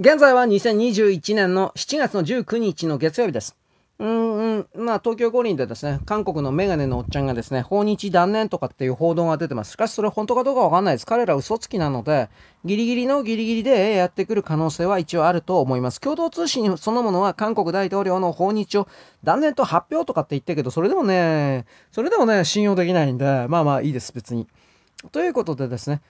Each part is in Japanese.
現在は2021年の7月の19日の月曜日です。うーん、まあ、東京五輪でですね、韓国のメガネのおっちゃんがですね、訪日断念とかっていう報道が出てます。しかしそれ本当かどうかわかんないです。彼ら嘘つきなので、ギリギリのギリギリでやってくる可能性は一応あると思います。共同通信そのものは韓国大統領の訪日を断念と発表とかって言ってるけど、それでもね、それでもね、信用できないんで、まあまあいいです、別に。ということでですね、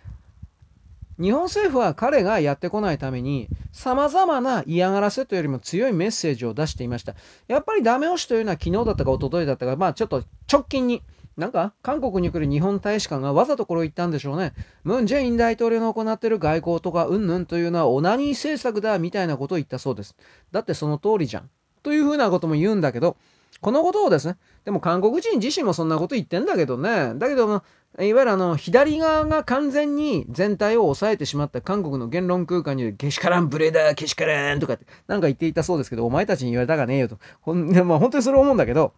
日本政府は彼がやってこないために様々な嫌がらせというよりも強いメッセージを出していました。やっぱりダメ押しというのは昨日だったか一昨日だったか、まあちょっと直近に、なんか韓国に来る日本大使館がわざとこれを言ったんでしょうね。ムン・ジェイン大統領の行っている外交とかうんぬんというのはオナニー政策だみたいなことを言ったそうです。だってその通りじゃん。というふうなことも言うんだけど、このことをですね、でも韓国人自身もそんなこと言ってんだけどね、だけども、いわゆるあの、左側が完全に全体を抑えてしまった韓国の言論空間に、けしからん、ブレーダー、けしからんとかって、なんか言っていたそうですけど、お前たちに言われたかねえよと。ほんで、まあ本当にそれ思うんだけど、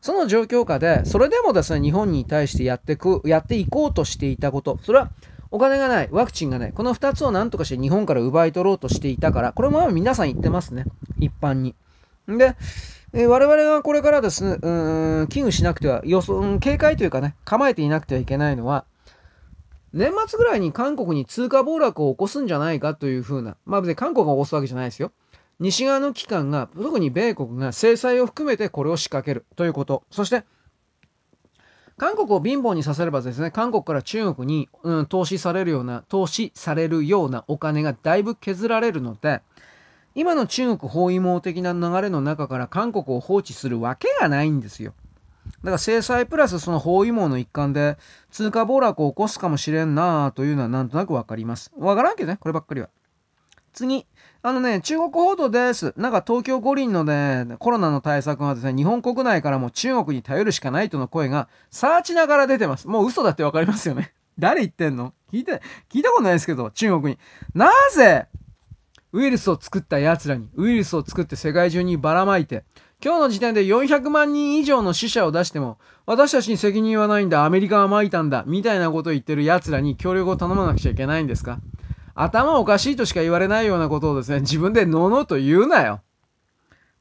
その状況下で、それでもですね、日本に対してやってく、やっていこうとしていたこと、それは、お金がない、ワクチンがない、この2つを何とかして日本から奪い取ろうとしていたから、これも皆さん言ってますね、一般に。で、えー、我々がこれからですね、うん、危惧しなくては、予想、警戒というかね、構えていなくてはいけないのは、年末ぐらいに韓国に通貨暴落を起こすんじゃないかというふうな、まあ別に韓国が起こすわけじゃないですよ。西側の機関が、特に米国が制裁を含めてこれを仕掛けるということ。そして、韓国を貧乏にさせればですね、韓国から中国に、うん、投資されるような、投資されるようなお金がだいぶ削られるので、今の中国包囲網的な流れの中から韓国を放置するわけがないんですよ。だから制裁プラスその包囲網の一環で通貨暴落を起こすかもしれんなというのはなんとなくわかります。わからんけどね、こればっかりは。次。あのね、中国報道です。なんか東京五輪のね、コロナの対策はですね、日本国内からも中国に頼るしかないとの声が、サーチながら出てます。もう嘘だってわかりますよね。誰言ってんの？聞いて、聞いたことないですけど、中国に。なぜウイルスを作った奴らに、ウイルスを作って世界中にばらまいて、今日の時点で400万人以上の死者を出しても、私たちに責任はないんだ、アメリカが撒いたんだ、みたいなことを言ってる奴らに協力を頼まなくちゃいけないんですか？頭おかしいとしか言われないようなことをですね、自分でののと言うなよ。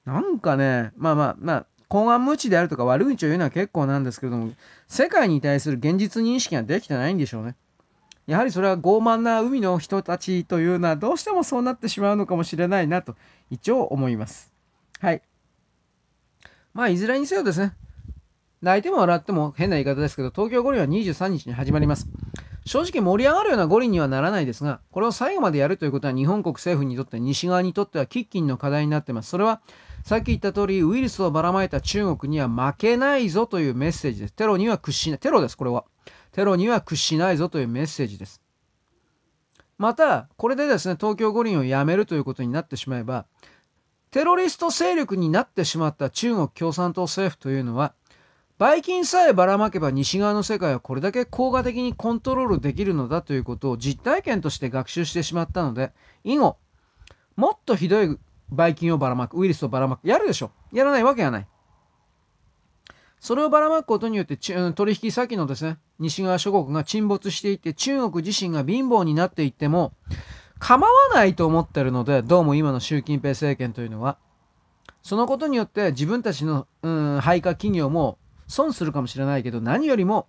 なんかね、まあまあまあ、公安無知であるとか悪口を言うのは結構なんですけれども、世界に対する現実認識ができてないんでしょうね。やはりそれは傲慢な海の人たちというのはどうしてもそうなってしまうのかもしれないなと一応思います。はい。まあいずれにせよですね。泣いても笑っても変な言い方ですけど、東京五輪は23日に始まります。正直盛り上がるような五輪にはならないですが、これを最後までやるということは日本国政府にとって、西側にとっては喫緊の課題になっています。それは、さっき言った通り、ウイルスをばらまいた中国には負けないぞというメッセージです。テロには屈しない。テロです、これは。テロには屈しないぞというメッセージです。また、これでですね、東京五輪をやめるということになってしまえば、テロリスト勢力になってしまった中国共産党政府というのは、バイキンさえばらまけば西側の世界はこれだけ効果的にコントロールできるのだということを実体験として学習してしまったので、以後、もっとひどいバイキンをばらまく、ウイルスをばらまく、やるでしょ。やらないわけがない。それをばらまくことによって取引先のですね、西側諸国が沈没していって中国自身が貧乏になっていっても構わないと思ってるので、どうも今の習近平政権というのは、そのことによって自分たちの、うん、配下企業も損するかもしれないけど、何よりも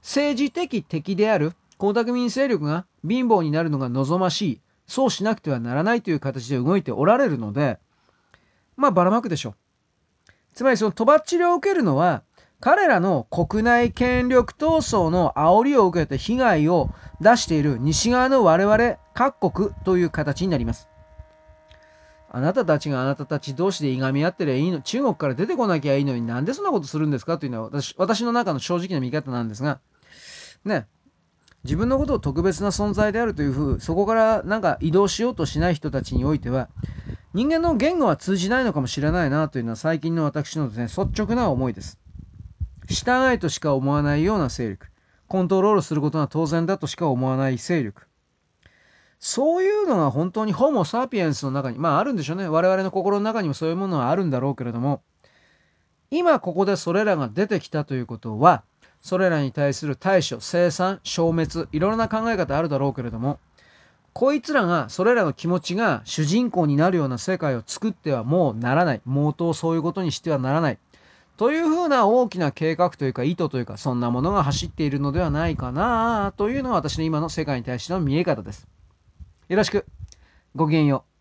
政治的敵である江沢民勢力が貧乏になるのが望ましい、そうしなくてはならないという形で動いておられるので、まあばらまくでしょう。つまりそのとばっちりを受けるのは、彼らの国内権力闘争の煽りを受けて被害を出している西側の我々各国という形になります。あなたたちがあなたたち同士でいがみ合ってりゃいいの、中国から出てこなきゃいいのになんでそんなことするんですか？というのは私私の中の正直な見方なんですが、ね、自分のことを特別な存在であるというふう、そこからなんか移動しようとしない人たちにおいては、人間の言語は通じないのかもしれないなというのは最近の私のですね、率直な思いです。従えとしか思わないような勢力。コントロールすることが当然だとしか思わない勢力。そういうのが本当にホモ・サピエンスの中に、まああるんでしょうね。我々の心の中にもそういうものはあるんだろうけれども、今ここでそれらが出てきたということは、それらに対する対処、生産、消滅、いろんな考え方あるだろうけれども、こいつらが、それらの気持ちが主人公になるような世界を作ってはもうならない。毛頭そういうことにしてはならない。というふうな大きな計画というか意図というか、そんなものが走っているのではないかなというのが私の今の世界に対しての見え方です。よろしく。ごきげんよう。